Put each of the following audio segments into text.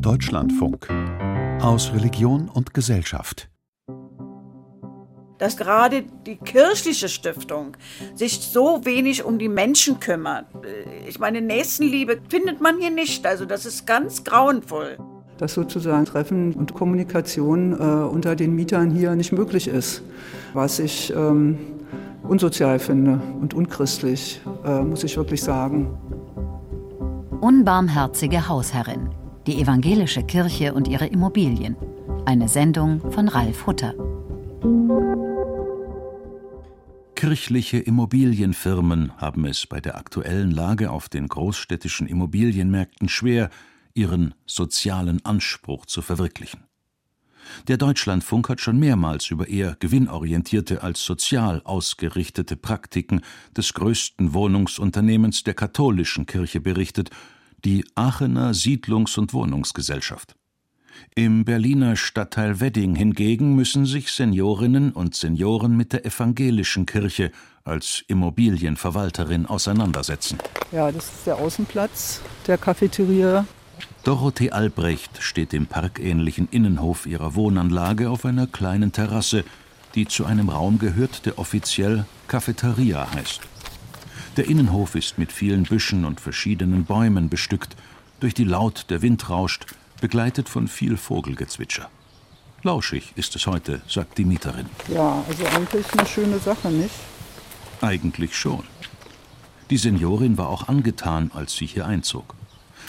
Deutschlandfunk aus Religion und Gesellschaft. Dass gerade die kirchliche Stiftung sich so wenig um die Menschen kümmert. Ich meine, Nächstenliebe findet man hier nicht. Also das ist ganz grauenvoll. Dass sozusagen Treffen und Kommunikation äh, unter den Mietern hier nicht möglich ist. Was ich ähm, unsozial finde und unchristlich, äh, muss ich wirklich sagen. Unbarmherzige Hausherrin. Die evangelische Kirche und ihre Immobilien. Eine Sendung von Ralf Hutter. Kirchliche Immobilienfirmen haben es bei der aktuellen Lage auf den großstädtischen Immobilienmärkten schwer, ihren sozialen Anspruch zu verwirklichen. Der Deutschlandfunk hat schon mehrmals über eher gewinnorientierte als sozial ausgerichtete Praktiken des größten Wohnungsunternehmens der katholischen Kirche berichtet, die Aachener Siedlungs- und Wohnungsgesellschaft. Im Berliner Stadtteil Wedding hingegen müssen sich Seniorinnen und Senioren mit der evangelischen Kirche als Immobilienverwalterin auseinandersetzen. Ja, das ist der Außenplatz der Cafeteria. Dorothee Albrecht steht im parkähnlichen Innenhof ihrer Wohnanlage auf einer kleinen Terrasse, die zu einem Raum gehört, der offiziell Cafeteria heißt. Der Innenhof ist mit vielen Büschen und verschiedenen Bäumen bestückt, durch die laut der Wind rauscht, begleitet von viel Vogelgezwitscher. Lauschig ist es heute, sagt die Mieterin. Ja, also eigentlich eine schöne Sache, nicht? Eigentlich schon. Die Seniorin war auch angetan, als sie hier einzog.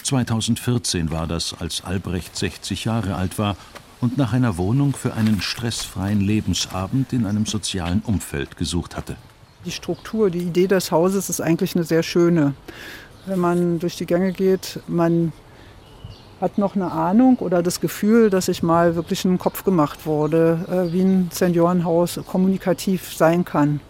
2014 war das, als Albrecht 60 Jahre alt war und nach einer Wohnung für einen stressfreien Lebensabend in einem sozialen Umfeld gesucht hatte. Die Struktur, die Idee des Hauses ist eigentlich eine sehr schöne. Wenn man durch die Gänge geht, man hat noch eine Ahnung oder das Gefühl, dass sich mal wirklich ein Kopf gemacht wurde, äh, wie ein Seniorenhaus kommunikativ sein kann.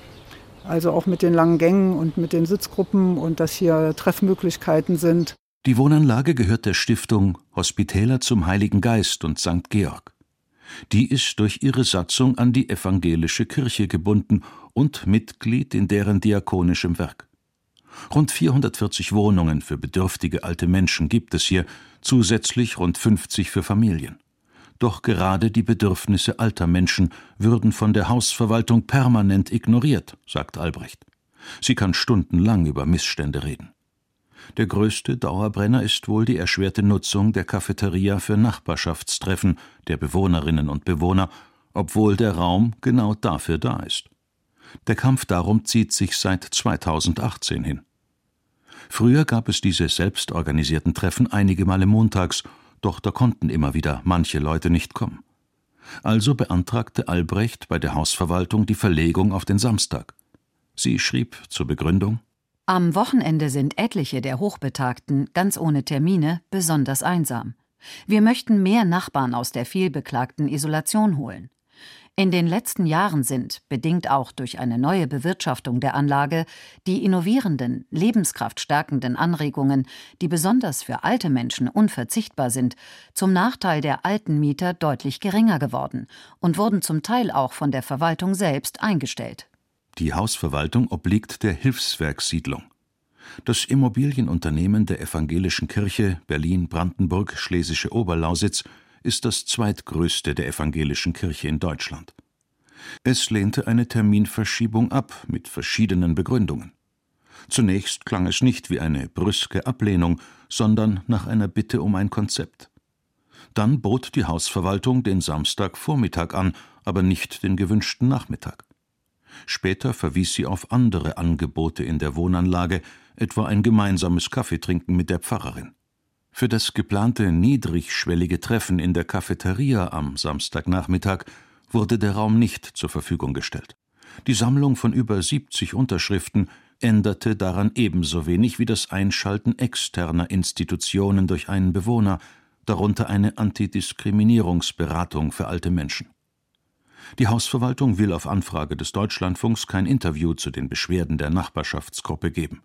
Also auch mit den langen Gängen und mit den Sitzgruppen und dass hier Treffmöglichkeiten sind. Die Wohnanlage gehört der Stiftung Hospitäler zum Heiligen Geist und St. Georg. Die ist durch ihre Satzung an die evangelische Kirche gebunden und Mitglied in deren diakonischem Werk. Rund 440 Wohnungen für bedürftige alte Menschen gibt es hier, zusätzlich rund 50 für Familien. Doch gerade die Bedürfnisse alter Menschen würden von der Hausverwaltung permanent ignoriert, sagt Albrecht. Sie kann stundenlang über Missstände reden. Der größte Dauerbrenner ist wohl die erschwerte Nutzung der Cafeteria für Nachbarschaftstreffen der Bewohnerinnen und Bewohner, obwohl der Raum genau dafür da ist. Der Kampf darum zieht sich seit 2018 hin. Früher gab es diese selbstorganisierten Treffen einige Male montags, doch da konnten immer wieder manche Leute nicht kommen. Also beantragte Albrecht bei der Hausverwaltung die Verlegung auf den Samstag. Sie schrieb zur Begründung am Wochenende sind etliche der Hochbetagten, ganz ohne Termine, besonders einsam. Wir möchten mehr Nachbarn aus der vielbeklagten Isolation holen. In den letzten Jahren sind, bedingt auch durch eine neue Bewirtschaftung der Anlage, die innovierenden, lebenskraftstärkenden Anregungen, die besonders für alte Menschen unverzichtbar sind, zum Nachteil der alten Mieter deutlich geringer geworden und wurden zum Teil auch von der Verwaltung selbst eingestellt. Die Hausverwaltung obliegt der Hilfswerkssiedlung. Das Immobilienunternehmen der Evangelischen Kirche Berlin-Brandenburg-Schlesische Oberlausitz ist das zweitgrößte der Evangelischen Kirche in Deutschland. Es lehnte eine Terminverschiebung ab mit verschiedenen Begründungen. Zunächst klang es nicht wie eine brüske Ablehnung, sondern nach einer Bitte um ein Konzept. Dann bot die Hausverwaltung den Samstagvormittag an, aber nicht den gewünschten Nachmittag. Später verwies sie auf andere Angebote in der Wohnanlage, etwa ein gemeinsames Kaffeetrinken mit der Pfarrerin. Für das geplante niedrigschwellige Treffen in der Cafeteria am Samstagnachmittag wurde der Raum nicht zur Verfügung gestellt. Die Sammlung von über 70 Unterschriften änderte daran ebenso wenig wie das Einschalten externer Institutionen durch einen Bewohner, darunter eine Antidiskriminierungsberatung für alte Menschen. Die Hausverwaltung will auf Anfrage des Deutschlandfunks kein Interview zu den Beschwerden der Nachbarschaftsgruppe geben.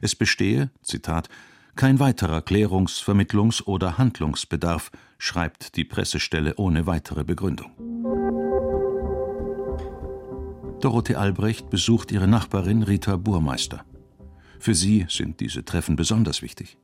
Es bestehe, Zitat, kein weiterer Klärungs-, Vermittlungs- oder Handlungsbedarf, schreibt die Pressestelle ohne weitere Begründung. Dorothee Albrecht besucht ihre Nachbarin Rita Burmeister. Für sie sind diese Treffen besonders wichtig.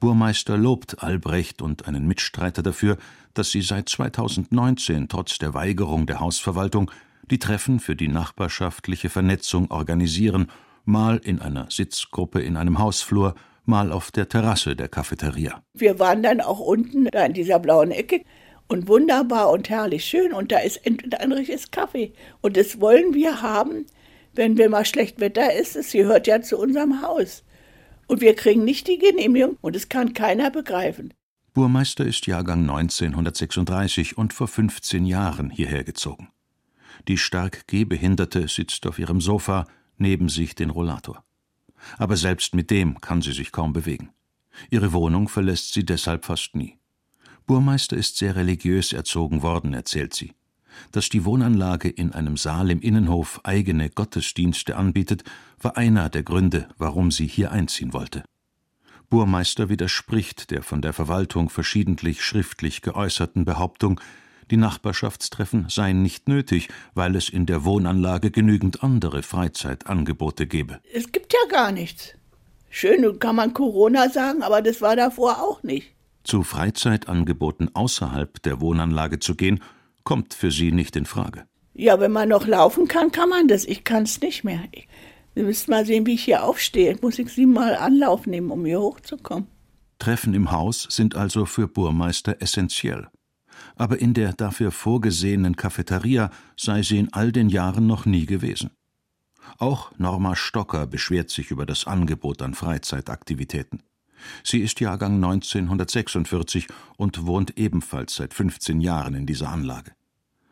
Burmeister lobt Albrecht und einen Mitstreiter dafür, dass sie seit 2019 trotz der Weigerung der Hausverwaltung die Treffen für die nachbarschaftliche Vernetzung organisieren, mal in einer Sitzgruppe in einem Hausflur, mal auf der Terrasse der Cafeteria. Wir waren dann auch unten da in dieser blauen Ecke und wunderbar und herrlich schön und da ist ein richtiges Kaffee und das wollen wir haben, wenn wir mal schlecht Wetter ist. Es gehört ja zu unserem Haus. Und wir kriegen nicht die Genehmigung und es kann keiner begreifen. Burmeister ist Jahrgang 1936 und vor 15 Jahren hierher gezogen. Die stark Gehbehinderte sitzt auf ihrem Sofa, neben sich den Rollator. Aber selbst mit dem kann sie sich kaum bewegen. Ihre Wohnung verlässt sie deshalb fast nie. Burmeister ist sehr religiös erzogen worden, erzählt sie. Dass die Wohnanlage in einem Saal im Innenhof eigene Gottesdienste anbietet, war einer der Gründe, warum sie hier einziehen wollte. Burmeister widerspricht der von der Verwaltung verschiedentlich schriftlich geäußerten Behauptung, die Nachbarschaftstreffen seien nicht nötig, weil es in der Wohnanlage genügend andere Freizeitangebote gebe. Es gibt ja gar nichts. Schön kann man Corona sagen, aber das war davor auch nicht. Zu Freizeitangeboten außerhalb der Wohnanlage zu gehen, kommt für sie nicht in Frage. Ja, wenn man noch laufen kann, kann man das. Ich kann es nicht mehr. Ich, Sie müssen mal sehen, wie ich hier aufstehe. Ich muss ich siebenmal Anlauf nehmen, um hier hochzukommen. Treffen im Haus sind also für Burmeister essentiell aber in der dafür vorgesehenen Cafeteria sei sie in all den Jahren noch nie gewesen. Auch Norma Stocker beschwert sich über das Angebot an Freizeitaktivitäten. Sie ist Jahrgang 1946 und wohnt ebenfalls seit 15 Jahren in dieser Anlage.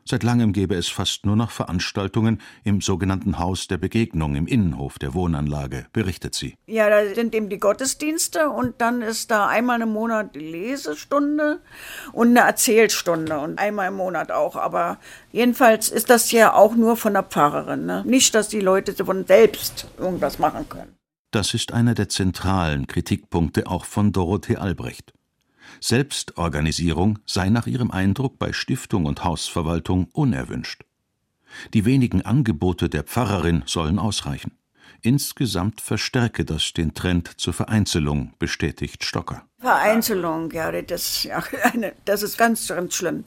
Seit langem gäbe es fast nur noch Veranstaltungen im sogenannten Haus der Begegnung im Innenhof der Wohnanlage, berichtet sie. Ja, da sind eben die Gottesdienste und dann ist da einmal im Monat die Lesestunde und eine Erzählstunde und einmal im Monat auch. Aber jedenfalls ist das ja auch nur von der Pfarrerin. Ne? Nicht, dass die Leute von selbst irgendwas machen können. Das ist einer der zentralen Kritikpunkte auch von Dorothee Albrecht. Selbstorganisierung sei nach ihrem Eindruck bei Stiftung und Hausverwaltung unerwünscht. Die wenigen Angebote der Pfarrerin sollen ausreichen. Insgesamt verstärke das den Trend zur Vereinzelung, bestätigt Stocker. Vereinzelung, ja, das, ja, das ist ganz, ganz schlimm.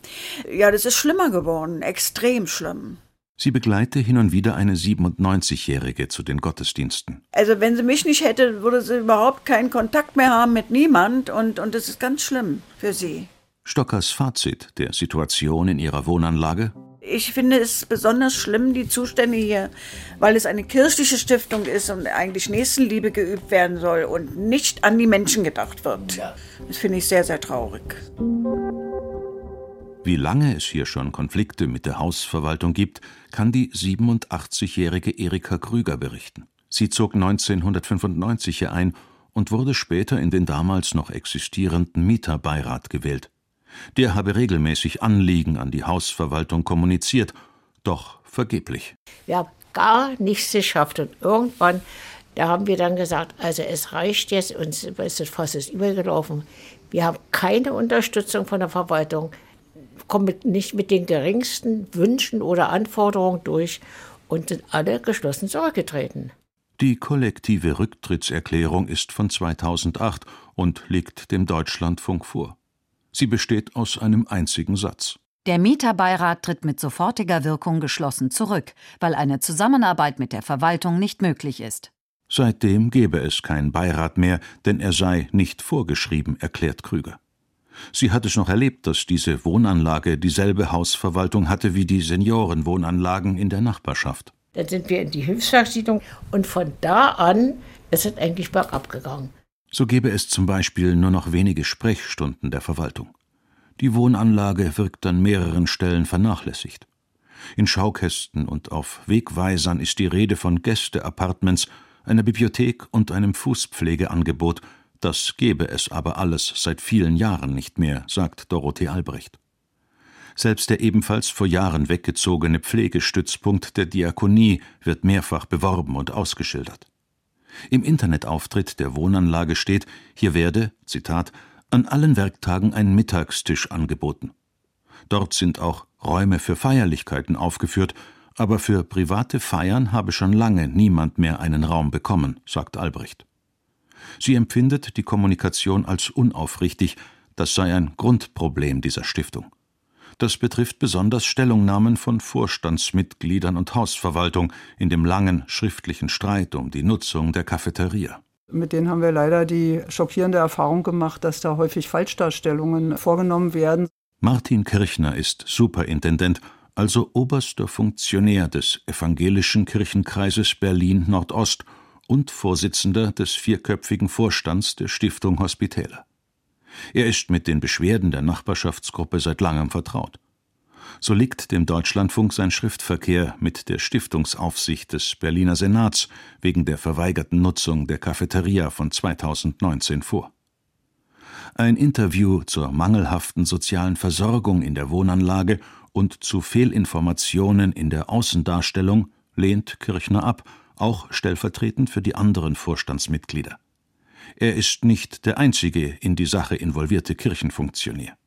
Ja, das ist schlimmer geworden, extrem schlimm. Sie begleite hin und wieder eine 97-Jährige zu den Gottesdiensten. Also wenn sie mich nicht hätte, würde sie überhaupt keinen Kontakt mehr haben mit niemand und, und das ist ganz schlimm für sie. Stockers Fazit der Situation in ihrer Wohnanlage? Ich finde es besonders schlimm, die Zustände hier, weil es eine kirchliche Stiftung ist und eigentlich Nächstenliebe geübt werden soll und nicht an die Menschen gedacht wird. Das finde ich sehr, sehr traurig. Wie lange es hier schon Konflikte mit der Hausverwaltung gibt, kann die 87-jährige Erika Krüger berichten. Sie zog 1995 hier ein und wurde später in den damals noch existierenden Mieterbeirat gewählt. Der habe regelmäßig Anliegen an die Hausverwaltung kommuniziert, doch vergeblich. Wir haben gar nichts geschafft und irgendwann, da haben wir dann gesagt, also es reicht jetzt, uns ist ist übergelaufen. Wir haben keine Unterstützung von der Verwaltung kommen mit, nicht mit den geringsten Wünschen oder Anforderungen durch und sind alle geschlossen zurückgetreten. Die kollektive Rücktrittserklärung ist von 2008 und liegt dem Deutschlandfunk vor. Sie besteht aus einem einzigen Satz. Der Mieterbeirat tritt mit sofortiger Wirkung geschlossen zurück, weil eine Zusammenarbeit mit der Verwaltung nicht möglich ist. Seitdem gebe es keinen Beirat mehr, denn er sei nicht vorgeschrieben, erklärt Krüger. Sie hat es noch erlebt, dass diese Wohnanlage dieselbe Hausverwaltung hatte wie die Seniorenwohnanlagen in der Nachbarschaft. Dann sind wir in die Hilfswerksiedlung und von da an ist es eigentlich bergab gegangen. So gäbe es zum Beispiel nur noch wenige Sprechstunden der Verwaltung. Die Wohnanlage wirkt an mehreren Stellen vernachlässigt. In Schaukästen und auf Wegweisern ist die Rede von Gästeapartments, einer Bibliothek und einem Fußpflegeangebot, das gebe es aber alles seit vielen Jahren nicht mehr, sagt Dorothee Albrecht. Selbst der ebenfalls vor Jahren weggezogene Pflegestützpunkt der Diakonie wird mehrfach beworben und ausgeschildert. Im Internetauftritt der Wohnanlage steht, hier werde, Zitat, an allen Werktagen ein Mittagstisch angeboten. Dort sind auch Räume für Feierlichkeiten aufgeführt, aber für private Feiern habe schon lange niemand mehr einen Raum bekommen, sagt Albrecht. Sie empfindet die Kommunikation als unaufrichtig, das sei ein Grundproblem dieser Stiftung. Das betrifft besonders Stellungnahmen von Vorstandsmitgliedern und Hausverwaltung in dem langen schriftlichen Streit um die Nutzung der Cafeteria. Mit denen haben wir leider die schockierende Erfahrung gemacht, dass da häufig Falschdarstellungen vorgenommen werden. Martin Kirchner ist Superintendent, also oberster Funktionär des Evangelischen Kirchenkreises Berlin Nordost und Vorsitzender des vierköpfigen Vorstands der Stiftung Hospitäler. Er ist mit den Beschwerden der Nachbarschaftsgruppe seit langem vertraut. So liegt dem Deutschlandfunk sein Schriftverkehr mit der Stiftungsaufsicht des Berliner Senats wegen der verweigerten Nutzung der Cafeteria von 2019 vor. Ein Interview zur mangelhaften sozialen Versorgung in der Wohnanlage und zu Fehlinformationen in der Außendarstellung lehnt Kirchner ab, auch stellvertretend für die anderen Vorstandsmitglieder. Er ist nicht der einzige in die Sache involvierte Kirchenfunktionär.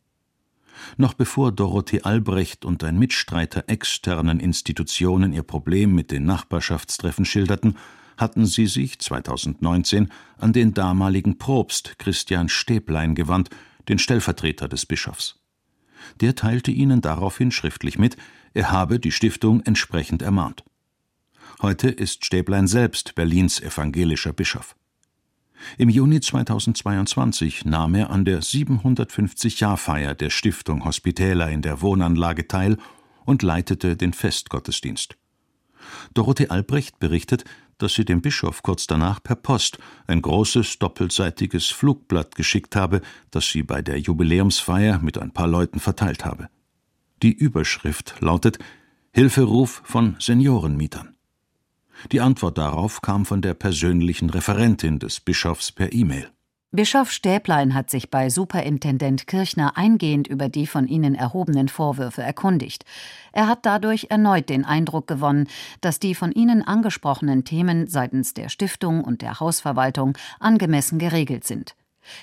Noch bevor Dorothee Albrecht und ein Mitstreiter externen Institutionen ihr Problem mit den Nachbarschaftstreffen schilderten, hatten sie sich 2019 an den damaligen Propst Christian Stäblein gewandt, den Stellvertreter des Bischofs. Der teilte ihnen daraufhin schriftlich mit, er habe die Stiftung entsprechend ermahnt. Heute ist Stäblein selbst Berlins evangelischer Bischof. Im Juni 2022 nahm er an der 750-Jahr-Feier der Stiftung Hospitäler in der Wohnanlage teil und leitete den Festgottesdienst. Dorothee Albrecht berichtet, dass sie dem Bischof kurz danach per Post ein großes doppelseitiges Flugblatt geschickt habe, das sie bei der Jubiläumsfeier mit ein paar Leuten verteilt habe. Die Überschrift lautet Hilferuf von Seniorenmietern. Die Antwort darauf kam von der persönlichen Referentin des Bischofs per E-Mail. Bischof Stäblein hat sich bei Superintendent Kirchner eingehend über die von Ihnen erhobenen Vorwürfe erkundigt. Er hat dadurch erneut den Eindruck gewonnen, dass die von Ihnen angesprochenen Themen seitens der Stiftung und der Hausverwaltung angemessen geregelt sind.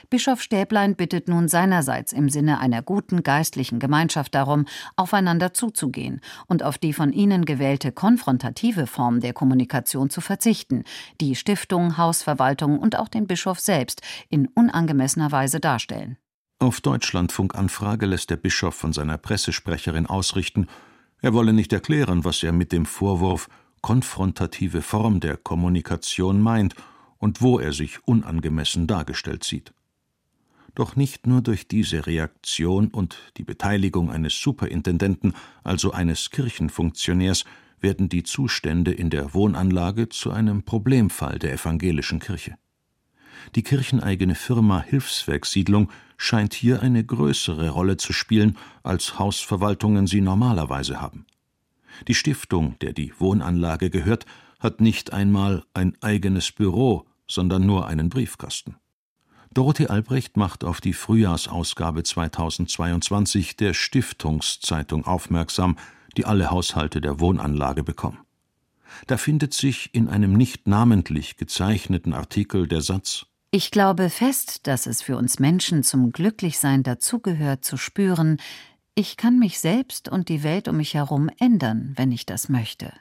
Bischof Stäblein bittet nun seinerseits im Sinne einer guten geistlichen Gemeinschaft darum, aufeinander zuzugehen und auf die von ihnen gewählte konfrontative Form der Kommunikation zu verzichten, die Stiftung, Hausverwaltung und auch den Bischof selbst in unangemessener Weise darstellen. Auf Deutschlandfunkanfrage lässt der Bischof von seiner Pressesprecherin ausrichten, er wolle nicht erklären, was er mit dem Vorwurf konfrontative Form der Kommunikation meint und wo er sich unangemessen dargestellt sieht. Doch nicht nur durch diese Reaktion und die Beteiligung eines Superintendenten, also eines Kirchenfunktionärs, werden die Zustände in der Wohnanlage zu einem Problemfall der evangelischen Kirche. Die kircheneigene Firma Hilfswerkssiedlung scheint hier eine größere Rolle zu spielen, als Hausverwaltungen sie normalerweise haben. Die Stiftung, der die Wohnanlage gehört, hat nicht einmal ein eigenes Büro, sondern nur einen Briefkasten. Dorothee Albrecht macht auf die Frühjahrsausgabe 2022 der Stiftungszeitung aufmerksam, die alle Haushalte der Wohnanlage bekommen. Da findet sich in einem nicht namentlich gezeichneten Artikel der Satz Ich glaube fest, dass es für uns Menschen zum Glücklichsein dazugehört, zu spüren, ich kann mich selbst und die Welt um mich herum ändern, wenn ich das möchte.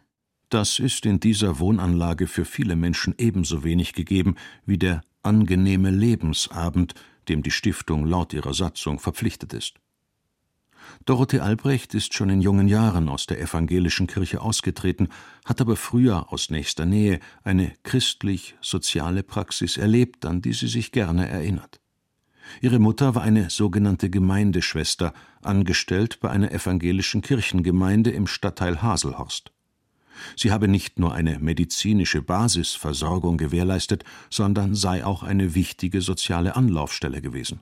Das ist in dieser Wohnanlage für viele Menschen ebenso wenig gegeben wie der angenehme Lebensabend, dem die Stiftung laut ihrer Satzung verpflichtet ist. Dorothee Albrecht ist schon in jungen Jahren aus der evangelischen Kirche ausgetreten, hat aber früher aus nächster Nähe eine christlich-soziale Praxis erlebt, an die sie sich gerne erinnert. Ihre Mutter war eine sogenannte Gemeindeschwester, angestellt bei einer evangelischen Kirchengemeinde im Stadtteil Haselhorst. Sie habe nicht nur eine medizinische Basisversorgung gewährleistet, sondern sei auch eine wichtige soziale Anlaufstelle gewesen.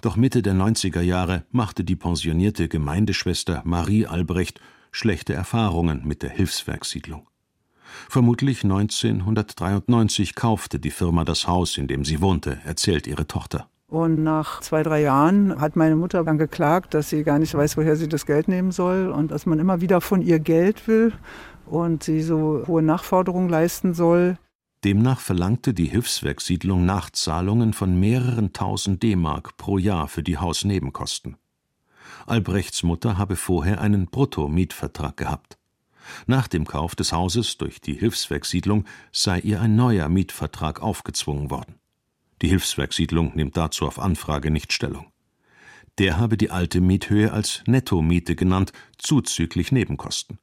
Doch Mitte der 90er Jahre machte die pensionierte Gemeindeschwester Marie Albrecht schlechte Erfahrungen mit der Hilfswerkssiedlung. Vermutlich 1993 kaufte die Firma das Haus, in dem sie wohnte, erzählt ihre Tochter. Und nach zwei, drei Jahren hat meine Mutter dann geklagt, dass sie gar nicht weiß, woher sie das Geld nehmen soll und dass man immer wieder von ihr Geld will und sie so hohe Nachforderungen leisten soll. Demnach verlangte die Hilfswerkssiedlung Nachzahlungen von mehreren tausend D-Mark pro Jahr für die Hausnebenkosten. Albrechts Mutter habe vorher einen Brutto-Mietvertrag gehabt. Nach dem Kauf des Hauses durch die Hilfswerkssiedlung sei ihr ein neuer Mietvertrag aufgezwungen worden. Die Hilfswerkssiedlung nimmt dazu auf Anfrage nicht Stellung. Der habe die alte Miethöhe als Nettomiete genannt, zuzüglich Nebenkosten.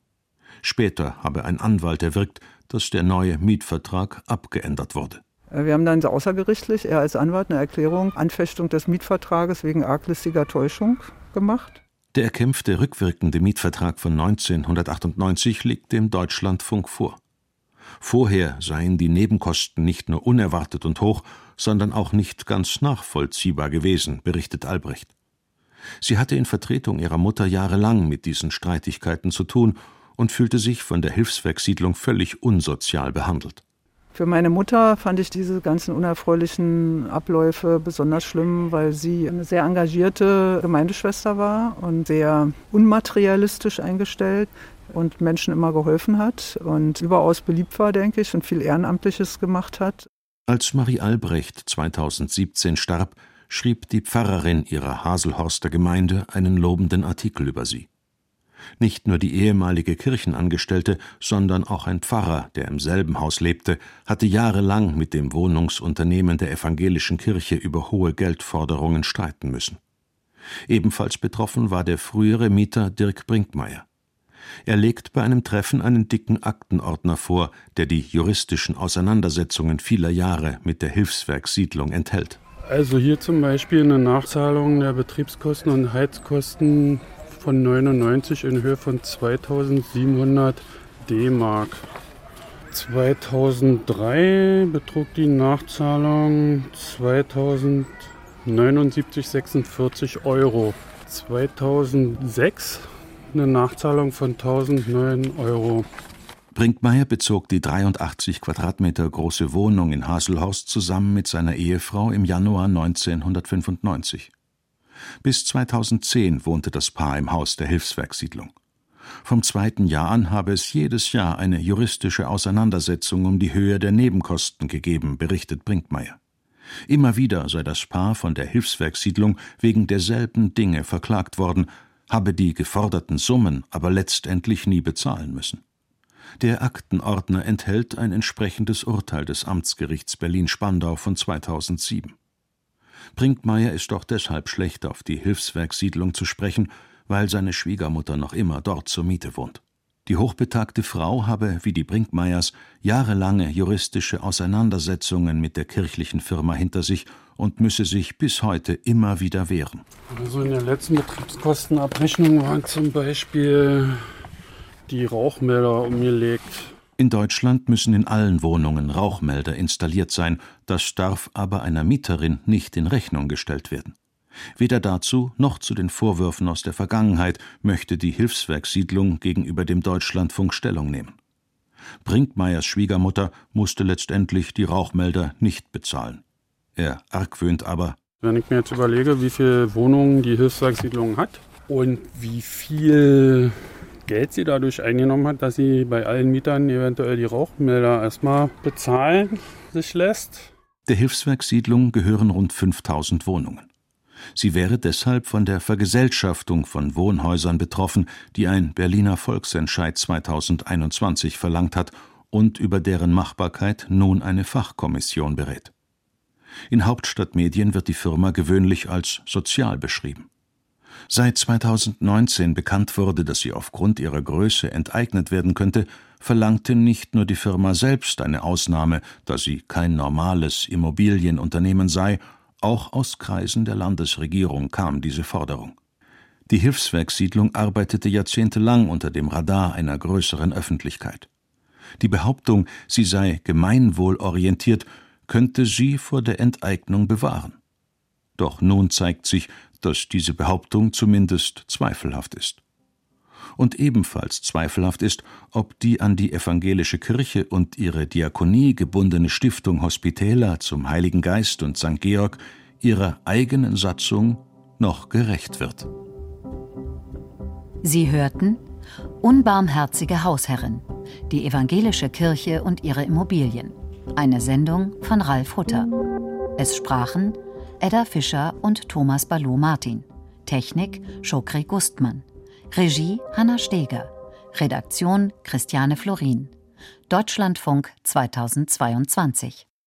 Später habe ein Anwalt erwirkt, dass der neue Mietvertrag abgeändert wurde. Wir haben dann außergerichtlich, er als Anwalt, eine Erklärung, Anfechtung des Mietvertrages wegen arglistiger Täuschung gemacht. Der erkämpfte rückwirkende Mietvertrag von 1998 liegt dem Deutschlandfunk vor. Vorher seien die Nebenkosten nicht nur unerwartet und hoch, sondern auch nicht ganz nachvollziehbar gewesen, berichtet Albrecht. Sie hatte in Vertretung ihrer Mutter jahrelang mit diesen Streitigkeiten zu tun und fühlte sich von der Hilfswerkssiedlung völlig unsozial behandelt. Für meine Mutter fand ich diese ganzen unerfreulichen Abläufe besonders schlimm, weil sie eine sehr engagierte Gemeindeschwester war und sehr unmaterialistisch eingestellt und Menschen immer geholfen hat und überaus beliebt war, denke ich, und viel Ehrenamtliches gemacht hat. Als Marie Albrecht 2017 starb, schrieb die Pfarrerin ihrer Haselhorster Gemeinde einen lobenden Artikel über sie. Nicht nur die ehemalige Kirchenangestellte, sondern auch ein Pfarrer, der im selben Haus lebte, hatte jahrelang mit dem Wohnungsunternehmen der evangelischen Kirche über hohe Geldforderungen streiten müssen. Ebenfalls betroffen war der frühere Mieter Dirk Brinkmeier. Er legt bei einem Treffen einen dicken Aktenordner vor, der die juristischen Auseinandersetzungen vieler Jahre mit der Hilfswerkssiedlung enthält. Also hier zum Beispiel eine Nachzahlung der Betriebskosten und Heizkosten von 99 in Höhe von 2700 D-Mark. 2003 betrug die Nachzahlung 2079,46 Euro. 2006 eine Nachzahlung von 1009 Euro. Brinkmeier bezog die 83 Quadratmeter große Wohnung in Haselhorst zusammen mit seiner Ehefrau im Januar 1995. Bis 2010 wohnte das Paar im Haus der Hilfswerkssiedlung. Vom zweiten Jahr an habe es jedes Jahr eine juristische Auseinandersetzung um die Höhe der Nebenkosten gegeben, berichtet Brinkmeier. Immer wieder sei das Paar von der Hilfswerkssiedlung wegen derselben Dinge verklagt worden, habe die geforderten Summen aber letztendlich nie bezahlen müssen. Der Aktenordner enthält ein entsprechendes Urteil des Amtsgerichts Berlin-Spandau von 2007. Brinkmeier ist doch deshalb schlecht auf die Hilfswerkssiedlung zu sprechen, weil seine Schwiegermutter noch immer dort zur Miete wohnt. Die hochbetagte Frau habe, wie die Brinkmeiers, jahrelange juristische Auseinandersetzungen mit der kirchlichen Firma hinter sich und müsse sich bis heute immer wieder wehren. Also in der letzten Betriebskostenabrechnung waren zum Beispiel die Rauchmelder umgelegt in Deutschland müssen in allen Wohnungen Rauchmelder installiert sein, das darf aber einer Mieterin nicht in Rechnung gestellt werden. Weder dazu noch zu den Vorwürfen aus der Vergangenheit möchte die Hilfswerkssiedlung gegenüber dem Deutschlandfunk Stellung nehmen. Brinkmeyers Schwiegermutter musste letztendlich die Rauchmelder nicht bezahlen. Er argwöhnt aber. Wenn ich mir jetzt überlege, wie viele Wohnungen die Hilfswerkssiedlung hat und wie viel Geld sie dadurch eingenommen hat, dass sie bei allen Mietern eventuell die Rauchmelder erstmal bezahlen sich lässt. Der Hilfswerkssiedlung gehören rund 5000 Wohnungen. Sie wäre deshalb von der Vergesellschaftung von Wohnhäusern betroffen, die ein Berliner Volksentscheid 2021 verlangt hat und über deren Machbarkeit nun eine Fachkommission berät. In Hauptstadtmedien wird die Firma gewöhnlich als sozial beschrieben. Seit 2019 bekannt wurde, dass sie aufgrund ihrer Größe enteignet werden könnte, verlangte nicht nur die Firma selbst eine Ausnahme, da sie kein normales Immobilienunternehmen sei, auch aus Kreisen der Landesregierung kam diese Forderung. Die Hilfswerkssiedlung arbeitete jahrzehntelang unter dem Radar einer größeren Öffentlichkeit. Die Behauptung, sie sei gemeinwohlorientiert, könnte sie vor der Enteignung bewahren. Doch nun zeigt sich, dass diese Behauptung zumindest zweifelhaft ist. Und ebenfalls zweifelhaft ist, ob die an die evangelische Kirche und ihre Diakonie gebundene Stiftung Hospitäler zum Heiligen Geist und St. Georg ihrer eigenen Satzung noch gerecht wird. Sie hörten Unbarmherzige Hausherrin, die evangelische Kirche und ihre Immobilien. Eine Sendung von Ralf Hutter. Es sprachen Edda Fischer und Thomas Ballot Martin. Technik Chokri Gustmann. Regie Hanna Steger. Redaktion Christiane Florin. Deutschlandfunk 2022